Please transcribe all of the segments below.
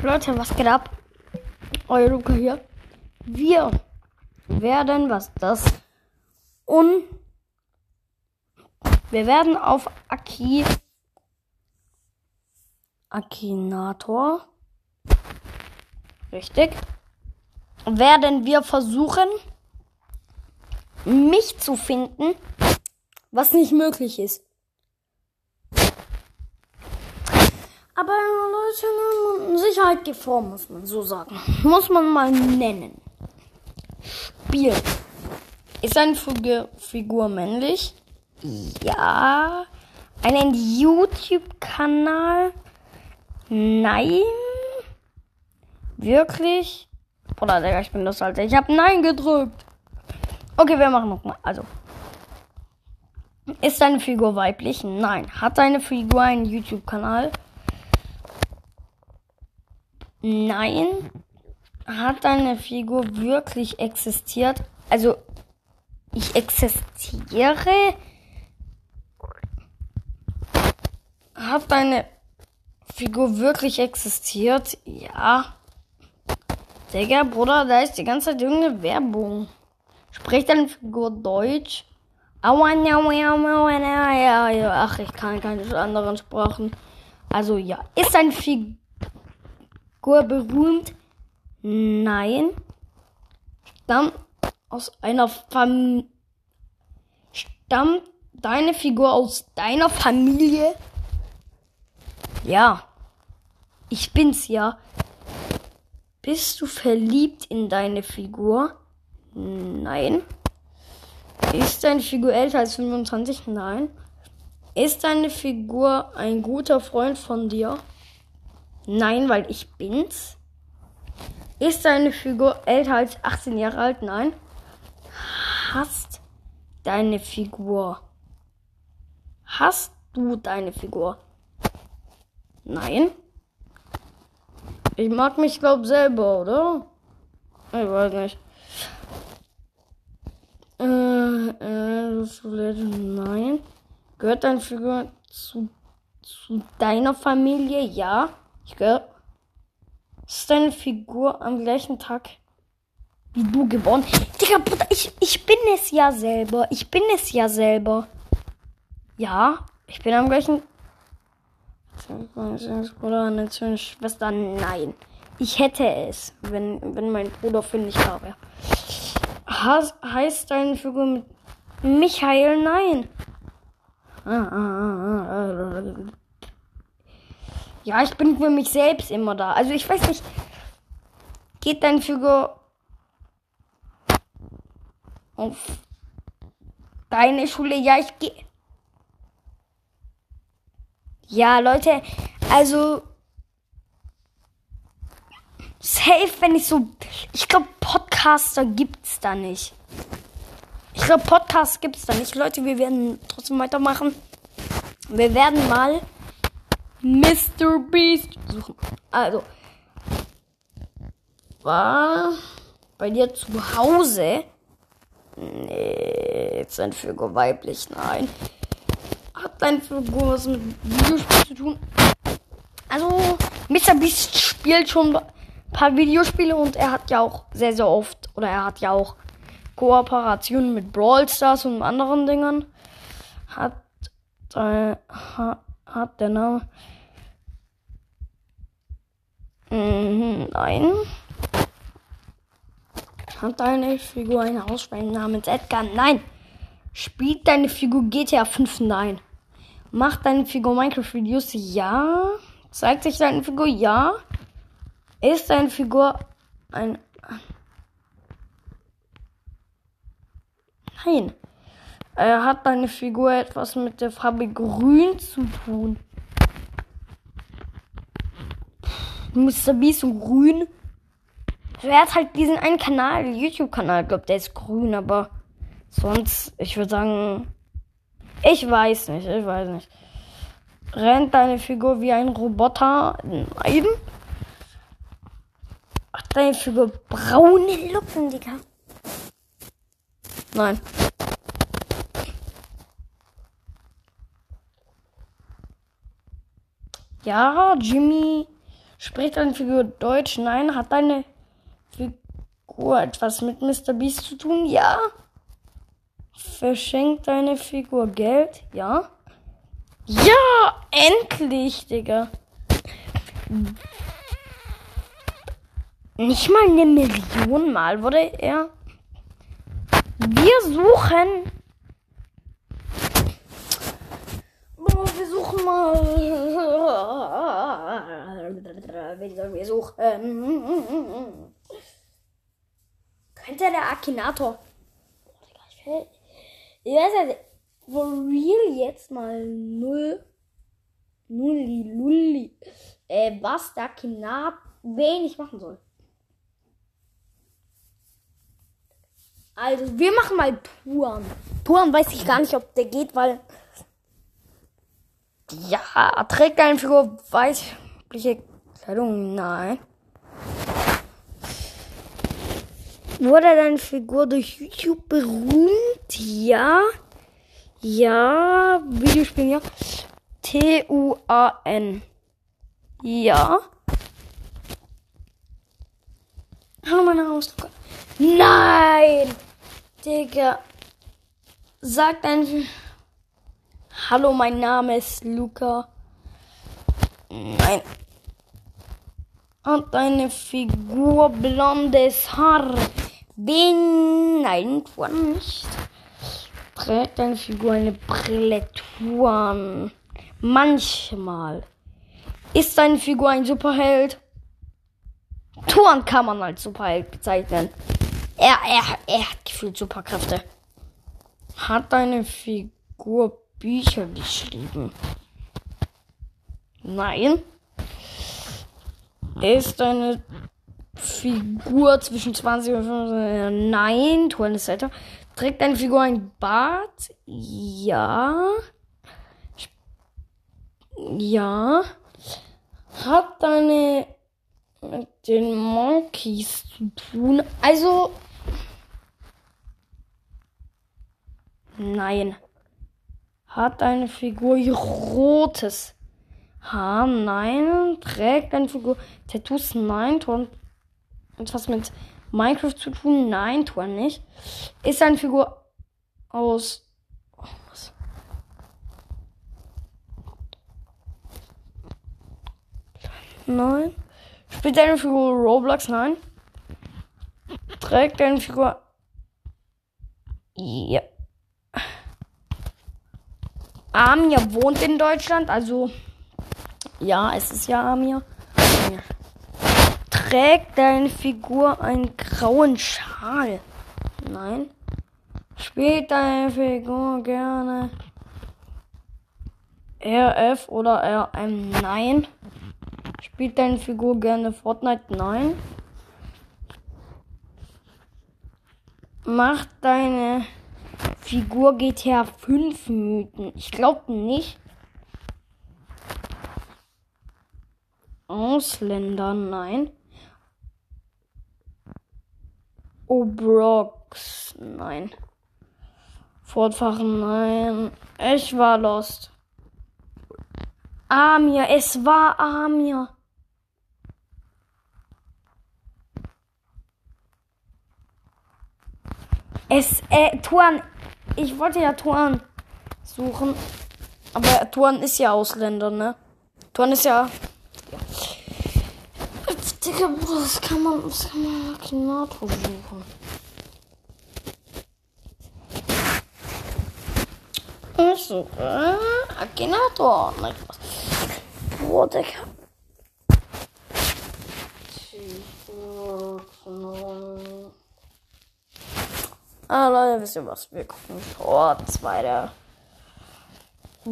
Leute, was geht ab? Euer Luca hier. Wir werden, was das? Und wir werden auf Aki Akinator richtig werden wir versuchen mich zu finden, was nicht möglich ist. Aber Leute, Sicherheit geht vor, muss man so sagen. Muss man mal nennen. Spiel. Ist eine Figur, Figur männlich? Ja. Einen YouTube-Kanal? Nein. Wirklich? Oder Digga, ich bin das Alter. Ich habe Nein gedrückt. Okay, wir machen nochmal. Also. Ist deine Figur weiblich? Nein. Hat deine Figur einen YouTube-Kanal? Nein. Hat deine Figur wirklich existiert? Also, ich existiere? Hat deine Figur wirklich existiert? Ja. Digga, Bruder, da ist die ganze Zeit irgendeine Werbung. Spricht deine Figur Deutsch? Ach, ich kann keine anderen Sprachen. Also ja. Ist deine Figur berühmt? Nein. Stammt aus einer Familie. Stammt deine Figur aus deiner Familie? Ja. Ich bin's ja. Bist du verliebt in deine Figur? Nein. Ist deine Figur älter als 25? Nein. Ist deine Figur ein guter Freund von dir? Nein, weil ich bin's. Ist deine Figur älter als 18 Jahre alt? Nein. Hast deine Figur. Hast du deine Figur? Nein. Ich mag mich, glaub, selber, oder? Ich weiß nicht. Äh, äh, nein. Gehört deine Figur zu, zu deiner Familie? Ja. Ich gehöre. Ist deine Figur am gleichen Tag wie du geboren? Digga, Bruder, ich, ich bin es ja selber. Ich bin es ja selber. Ja, ich bin am gleichen Bruder, eine Schwester, nein. Ich hätte es, wenn, wenn mein Bruder fündig wäre. Heißt deine Figur mit Michael? Nein. Ja, ich bin für mich selbst immer da. Also ich weiß nicht. Geht deine Figur auf deine Schule? Ja, ich gehe. Ja, Leute, also safe, wenn ich so, ich glaube Podcaster gibt's da nicht. Ich glaube Podcast gibt's da nicht, Leute. Wir werden trotzdem weitermachen. Wir werden mal Mr. Beast suchen. Also war bei dir zu Hause? Nee, jetzt ein Figur weiblich, nein hat deine Figur was mit Videospielen zu tun? Also, Mr. Beast spielt schon ein paar Videospiele und er hat ja auch sehr, sehr oft, oder er hat ja auch Kooperationen mit Brawl Stars und anderen Dingern. Hat, äh, hat, hat der Name. Mhm, nein. Hat deine Figur ein Hausschwein namens Edgar? Nein. Spielt deine Figur GTA 5? Nein. Macht deine Figur Minecraft-Videos? Ja. Zeigt sich deine Figur? Ja. Ist deine Figur ein... Nein. Äh, hat deine Figur etwas mit der Farbe Grün zu tun? Mr. Beast und Grün. Er hat halt diesen einen Kanal, YouTube-Kanal, glaubt der ist grün, aber sonst, ich würde sagen, ich weiß nicht, ich weiß nicht. Rennt deine Figur wie ein Roboter? Nein. Hat deine Figur braune Locken, Digga? Nein. Ja, Jimmy Spricht deine Figur Deutsch? Nein. Hat deine Figur etwas mit Mr. Beast zu tun? Ja. Verschenkt deine Figur Geld? Ja. Ja, endlich, Digga. Nicht mal eine Million Mal wurde er. Wir suchen. Wir suchen mal. Wen sollen wir suchen? Könnte der Akinator. Ich weiß ja, for real jetzt mal null. Nulli, Lulli. Äh, was der Akinator wenig machen soll. Also, wir machen mal Touren. Touren weiß ich gar nicht, ob der geht, weil. Ja, trägt Figur weißliche Kleidung? Nein. Wurde deine Figur durch YouTube berühmt? Ja. Ja. Videospiel, ja. T-U-A-N. Ja. Hallo, meine Ausdrucke. Nein! Digga. Sagt ein. Hallo, mein Name ist Luca. Nein. Hat eine Figur blondes Haar? Bin. Nein, Tuan nicht. Trägt eine Figur eine Brille? Tuan. Manchmal. Ist eine Figur ein Superheld? Tuan kann man als Superheld bezeichnen. Er, er, er hat gefühlt Superkräfte. Hat eine Figur Bücher geschrieben? Nein. Ist eine Figur zwischen 20 und 25? Nein. Tuan ist älter. Trägt eine Figur ein Bart? Ja. Ja. Hat eine mit den Monkeys zu tun? Also, Nein. Hat eine Figur rotes Haar? Nein. Trägt eine Figur Tattoos? Nein. Tun etwas mit Minecraft zu tun? Nein, tun nicht. Ist eine Figur aus. Oh, was? Nein. Spielt eine Figur Roblox? Nein. Trägt eine Figur. Ja. Amir wohnt in Deutschland, also ja, es ist ja Amir. Trägt deine Figur einen grauen Schal? Nein. Spielt deine Figur gerne RF oder RM? Nein. Spielt deine Figur gerne Fortnite? Nein. Macht deine Figur GTA 5 Mythen. Ich glaube nicht. Ausländer, nein. Obrox, nein. Fortfahren, nein. Ich war lost. Amir, es war Amir. Es, äh, Tuan, ich wollte ja Tuan suchen. Aber Tuan ist ja Ausländer, ne? Tuan ist ja. Digga, Bruder, das kann man, das kann man Akinator suchen. Ich suche Akinator. Nein, was? Boah, Digga. Ah, Leute, wisst ihr was? Wir gucken Tor 2 der.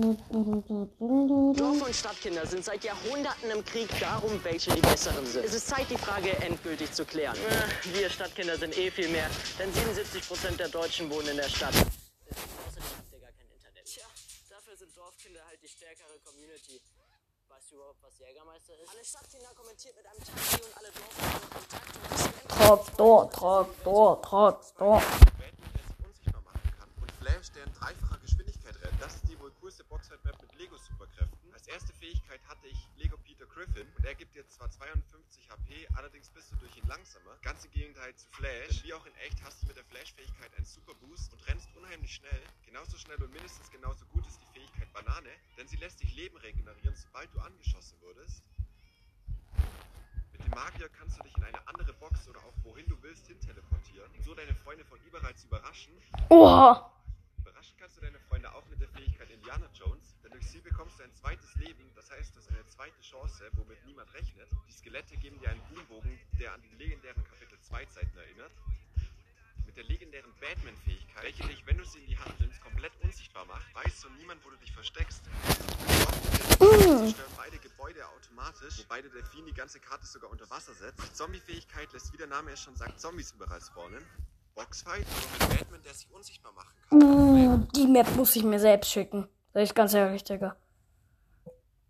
Dorf- und Stadtkinder sind seit Jahrhunderten im Krieg darum, welche die besseren sind. Es ist Zeit, die Frage endgültig zu klären. Wir Stadtkinder sind eh viel mehr, denn 77 Prozent der Deutschen wohnen in der Stadt. Außerdem habt ihr gar kein Internet. Tja, dafür sind Dorfkinder halt die stärkere Community. Weißt du überhaupt, was Jägermeister ist? Alle Stadtkinder kommentiert mit einem Taxi und alle Dorfkinder Kontakt und das Traktor, Traktor, Traktor. Weltmodell sich unsichtbar machen kann und Flash, der in dreifacher Geschwindigkeit rennt. Das ist die wohl coolste Boxhead-Map mit Lego-Superkräften. Als erste Fähigkeit hatte ich Lego Peter Griffin und er gibt dir zwar 52 HP, allerdings bist du durch ihn langsamer. Ganz im Gegenteil zu Flash. Denn wie auch in echt hast du mit der Flash-Fähigkeit einen Super Boost und rennst unheimlich schnell. Genauso schnell und mindestens genauso gut ist die Fähigkeit Banane, denn sie lässt dich Leben regenerieren, sobald du angeschossen wurdest. Mit dem Magier kannst du dich in eine andere Box oder auch wohin du willst hin teleportieren und so deine Freunde von überall zu überraschen. Oha. Zweite Chance, womit niemand rechnet. Die Skelette geben dir einen Boombogen, der an die legendären Kapitel 2 Zeiten erinnert. Mit der legendären Batman-Fähigkeit, welche dich, wenn du sie in die Hand nimmst, komplett unsichtbar macht, weiß so niemand, wo du dich versteckst. Sie zerstören beide Gebäude automatisch, wobei der Delfin die ganze Karte sogar unter Wasser setzt. Die Zombie-Fähigkeit lässt, wie der Name es schon sagt, Zombies überall spawnen. Boxfight, aber mit Batman, der sich unsichtbar machen kann. Uh, die Map muss ich mir selbst schicken. Sag ich ganz ehrlich, Digga.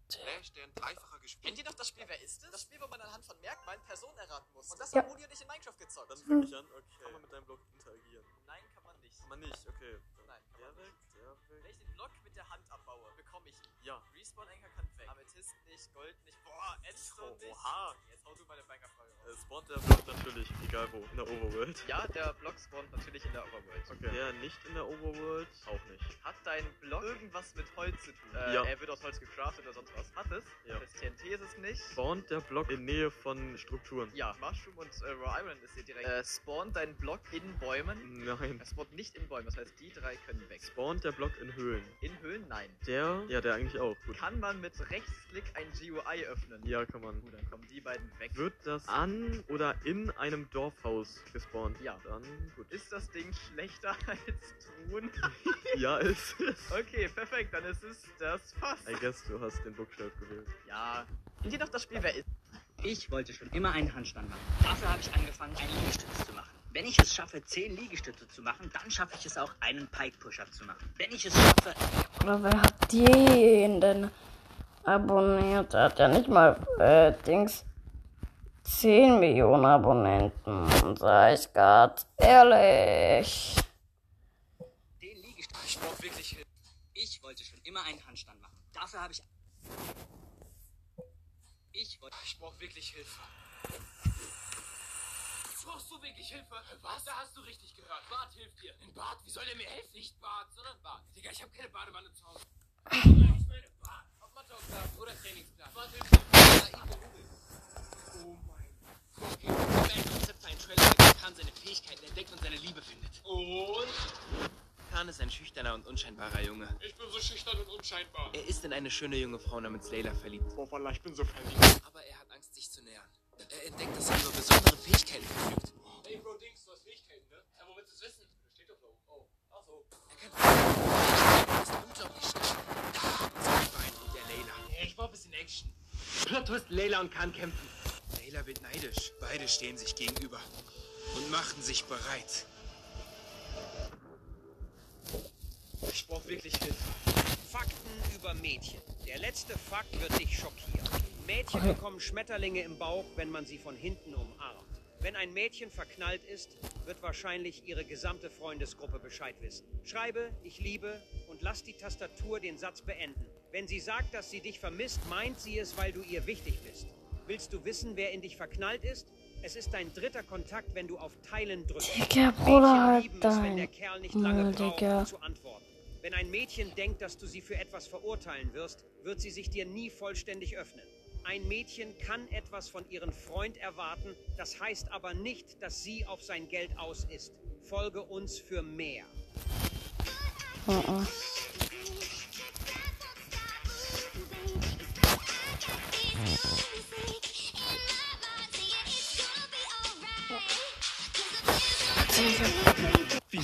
Flash, der ein dreifacher gespielt Kennt ihr noch das Spiel Wer ist es? Das Spiel, wo man anhand von Merkmalen Personen erraten muss. Und das Ja. Uli und ich in Minecraft gezockt. Dann wirklich an, okay. Kann man mit deinem Block interagieren? Nein, kann man nicht. Kann man nicht, okay. Nein, kann man nicht. Wenn ich den Block mit der Hand abbaue, bekomme ich ihn. Ja. Respawn-Anker kann weg. Amethyst nicht, Gold nicht. Boah, Endstone nicht. oha. Jetzt hau du meine Bankerfrage Äh, raus. spawnt der Block natürlich, egal wo, in der Overworld. Ja, der Block spawnt natürlich in der Overworld. Okay. Der nicht in der Overworld, auch nicht. Hat dein Block irgendwas mit Holz zu tun? Äh, Ja. Er wird aus Holz gecraftet oder sonst was. Hat es? Ja. Das TNT ist es nicht. Spawnt der Block in Nähe von Strukturen? Ja, Mushroom und äh, Raw Iron ist hier direkt. Äh, spawnt dein Block in Bäumen? Nein. Er spawnt nicht in Bäumen, das heißt, die drei können weg. Spawnt der Block in Höhlen? In Höhlen? Nein. Der? Ja, der eigentlich auch. Gut. Kann man mit Rechtsklick ein GUI öffnen? Ja, kann man. Gut, dann kommen die beiden weg. Wird das an oder in einem Dorfhaus gespawnt? Ja. Dann gut. Ist das Ding schlechter als Truhen? Ja, ist es. okay, perfekt, dann ist es das Fass. I guess du hast den Bookshelf gewählt. Ja. Ihr noch das Spiel Wer ist? Ich wollte schon immer einen Handstand machen. Dafür habe ich angefangen, einen Liegestütz zu machen. Wenn ich es schaffe, 10 Liegestütze zu machen, dann schaffe ich es auch, einen Pike-Push-Up zu machen. Wenn ich es schaffe, Oder wer hat den denn abonniert? Der hat ja nicht mal, äh, Dings, 10 Millionen Abonnenten. Sag ich ganz ehrlich. 10 Liegestütze. Ich brauch wirklich Hilfe. Ich wollte schon immer einen Handstand machen. Dafür habe ich... Ich wollte... Ich brauch wirklich Hilfe. Brauchst du wirklich Hilfe? Was? Da hast du richtig gehört. Bart hilft dir. Ein Bart? Wie soll der mir helfen? Nicht Bart, sondern Bart. Digga, ich habe keine Badewanne zu Hause. Ich meine Bart. Auf Matheaufgaben oder Trainingsplan. Bart hilft dir. Oh mein Gott. Okay, ein Konzept für einen Trailer, der Khan seine Fähigkeiten entdeckt und seine Liebe findet. Und? Khan ist ein schüchterner und unscheinbarer Junge. Ich bin so schüchtern und unscheinbar. Er ist in eine schöne junge Frau namens Layla verliebt. Oh, Wallah, ich bin so verliebt. Besondere Fähigkeiten verfügt. Ey, Bro, Dings, du hast Fähigkeiten, ne? Ja, wo willst du es wissen? Steht doch da oben. Oh, ach so. Er kann ist unglaublich schnell. Da, zwei Beine und der Layla. Ich brauch ein bisschen Action. Plot Twist, Layla und Khan kämpfen. Layla wird neidisch. Beide stehen sich gegenüber und machen sich bereit. Ich brauch wirklich Hilfe. Fakten über Mädchen. Der letzte Fakt wird dich schockieren. Mädchen bekommen Schmetterlinge im Bauch, wenn man sie von hinten umarmt. Wenn ein Mädchen verknallt ist, wird wahrscheinlich ihre gesamte Freundesgruppe Bescheid wissen. Schreibe, ich liebe und lass die Tastatur den Satz beenden. Wenn sie sagt, dass sie dich vermisst, meint sie es, weil du ihr wichtig bist. Willst du wissen, wer in dich verknallt ist? Es ist dein dritter Kontakt, wenn du auf Teilen drückst. Digga, Bruder, halt es, wenn dein der Kerl nicht lange Maul, braucht, Digga. um zu antworten. Wenn ein Mädchen denkt, dass du sie für etwas verurteilen wirst, wird sie sich dir nie vollständig öffnen. Ein Mädchen kann etwas von ihrem Freund erwarten, das heißt aber nicht, dass sie auf sein Geld aus ist. Folge uns für mehr.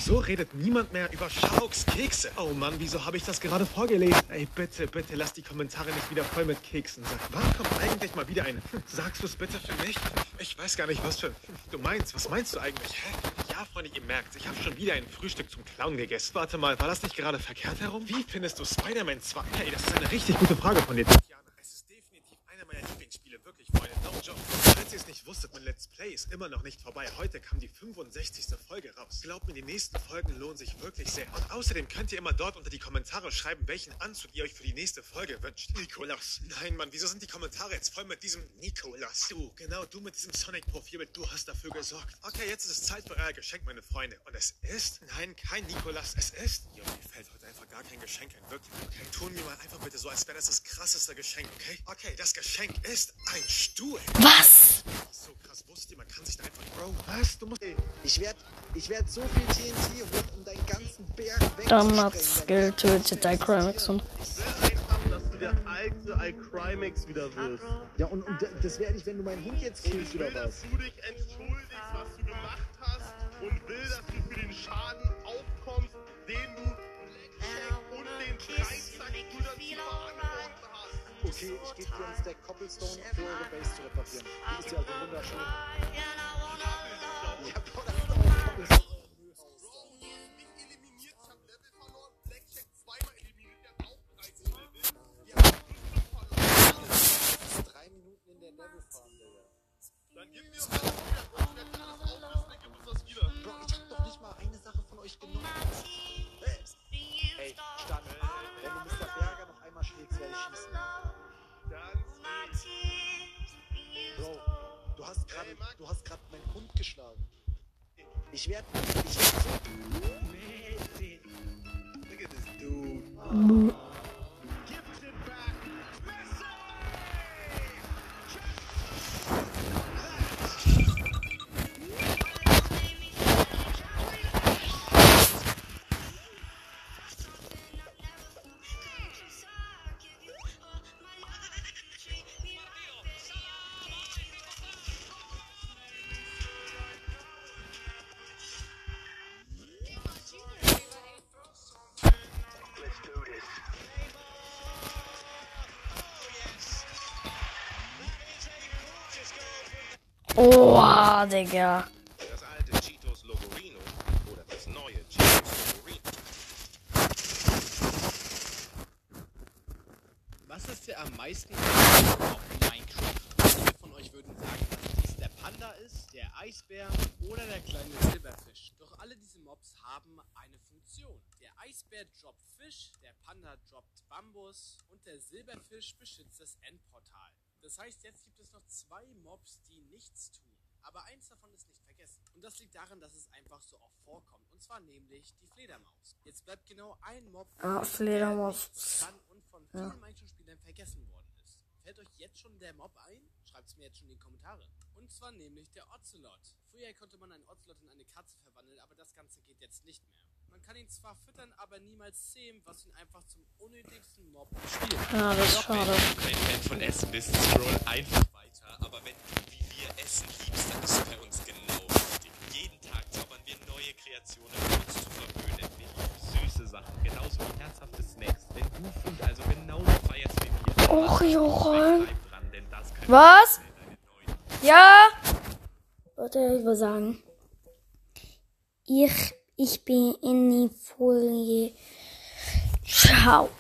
Wieso redet niemand mehr über Sharks Kekse? Oh Mann, wieso habe ich das gerade vorgelesen? Ey, bitte, bitte, lass die Kommentare nicht wieder voll mit Keksen. Sag, wann kommt eigentlich mal wieder eine? Sagst du es bitte für mich? Ich weiß gar nicht, was für... Du meinst, was meinst du eigentlich? Hä? Ja, Freunde, ihr merkt, ich habe schon wieder ein Frühstück zum Clown gegessen. Warte mal, war das nicht gerade verkehrt herum? Wie findest du Spider-Man 2? Hey, das ist eine richtig gute Frage von dir, Tatjana. Es ist definitiv einer meiner Lieblingsspiele, wirklich, Freunde. No joke. Falls ihr es nicht ich wusstet, mein Let's Play ist immer noch nicht vorbei. Heute kam die 65. Folge raus. Glaubt mir, die nächsten Folgen lohnen sich wirklich sehr. Und außerdem könnt ihr immer dort unter die Kommentare schreiben, welchen Anzug ihr euch für die nächste Folge wünscht. Nikolas. Nein, Mann, wieso sind die Kommentare jetzt voll mit diesem Nikolas? Du, genau du mit diesem Sonic-Profilbild, du hast dafür gesorgt. Okay, jetzt ist es Zeit für euer Geschenk, meine Freunde. Und es ist? Nein, kein Nikolas. Es ist? Jo, mir fällt heute einfach gar kein Geschenk ein. Wirklich, okay? Tun wir mal einfach bitte so, als wäre das das krasseste Geschenk, okay? Okay, das Geschenk ist ein Stuhl. Was? So krass, wusstet ihr, man kann sich da einfach... Bro, was? Du musst... Ich werde ich werd so viel TNT holen, um deinen ganzen Berg Dann hat wegzusprengen. Skill tötet Dicromix und Ich will einfach, dass du der alte iCrimex wieder wirst. Ja, und, und das werde ich, wenn du meinen Hund jetzt Und killst oder dass was? du dich entschuldigst, Ich werde, ich werde so... Oha, Digga. Das alte Cheetos Logorino oder das neue Cheetos Logorino. Was ist der am meisten auf Minecraft? Viele von euch würden sagen, dass dies der Panda ist, der Eisbär oder der kleine Silberfisch. Doch alle diese Mobs haben eine Funktion. Der Eisbär droppt Fisch, der Panda droppt Bambus und der Silberfisch beschützt das Endportal. Das heißt, jetzt gibt es noch zwei Mobs, die nichts tun. Aber eins davon ist nicht vergessen. Und das liegt daran, dass es einfach so oft vorkommt. Und zwar nämlich die Fledermaus. Jetzt bleibt genau ein Mob, Ah, der Fledermaus. kann und von vielen Minecraft-Spielern vergessen worden ist. Fällt euch jetzt schon der Mob ein? Schreibt es mir jetzt schon in die Kommentare. Und zwar nämlich der Ocelot. Früher konnte man einen Ocelot in eine Katze verwandeln, aber das Ganze geht jetzt nicht mehr. Man kann ihn zwar füttern, aber niemals zähmen, was ihn einfach zum unnötigsten Mob im Spiel macht. Ja, das ist schade. Wenn Fan von Essen bist, scroll einfach weiter. Aber wenn Essen liebst, dann ist es bei uns genau richtig. Jeden Tag zaubern wir neue Kreationen, um uns zu verwöhnen. Wir lieben süße Sachen, genauso wie herzhafte Snacks. Wenn du Food also genauso feierst wie wir, kann Was? Ja? Warte, ich will sagen. Ich, ich bin in die Folie. Ciao.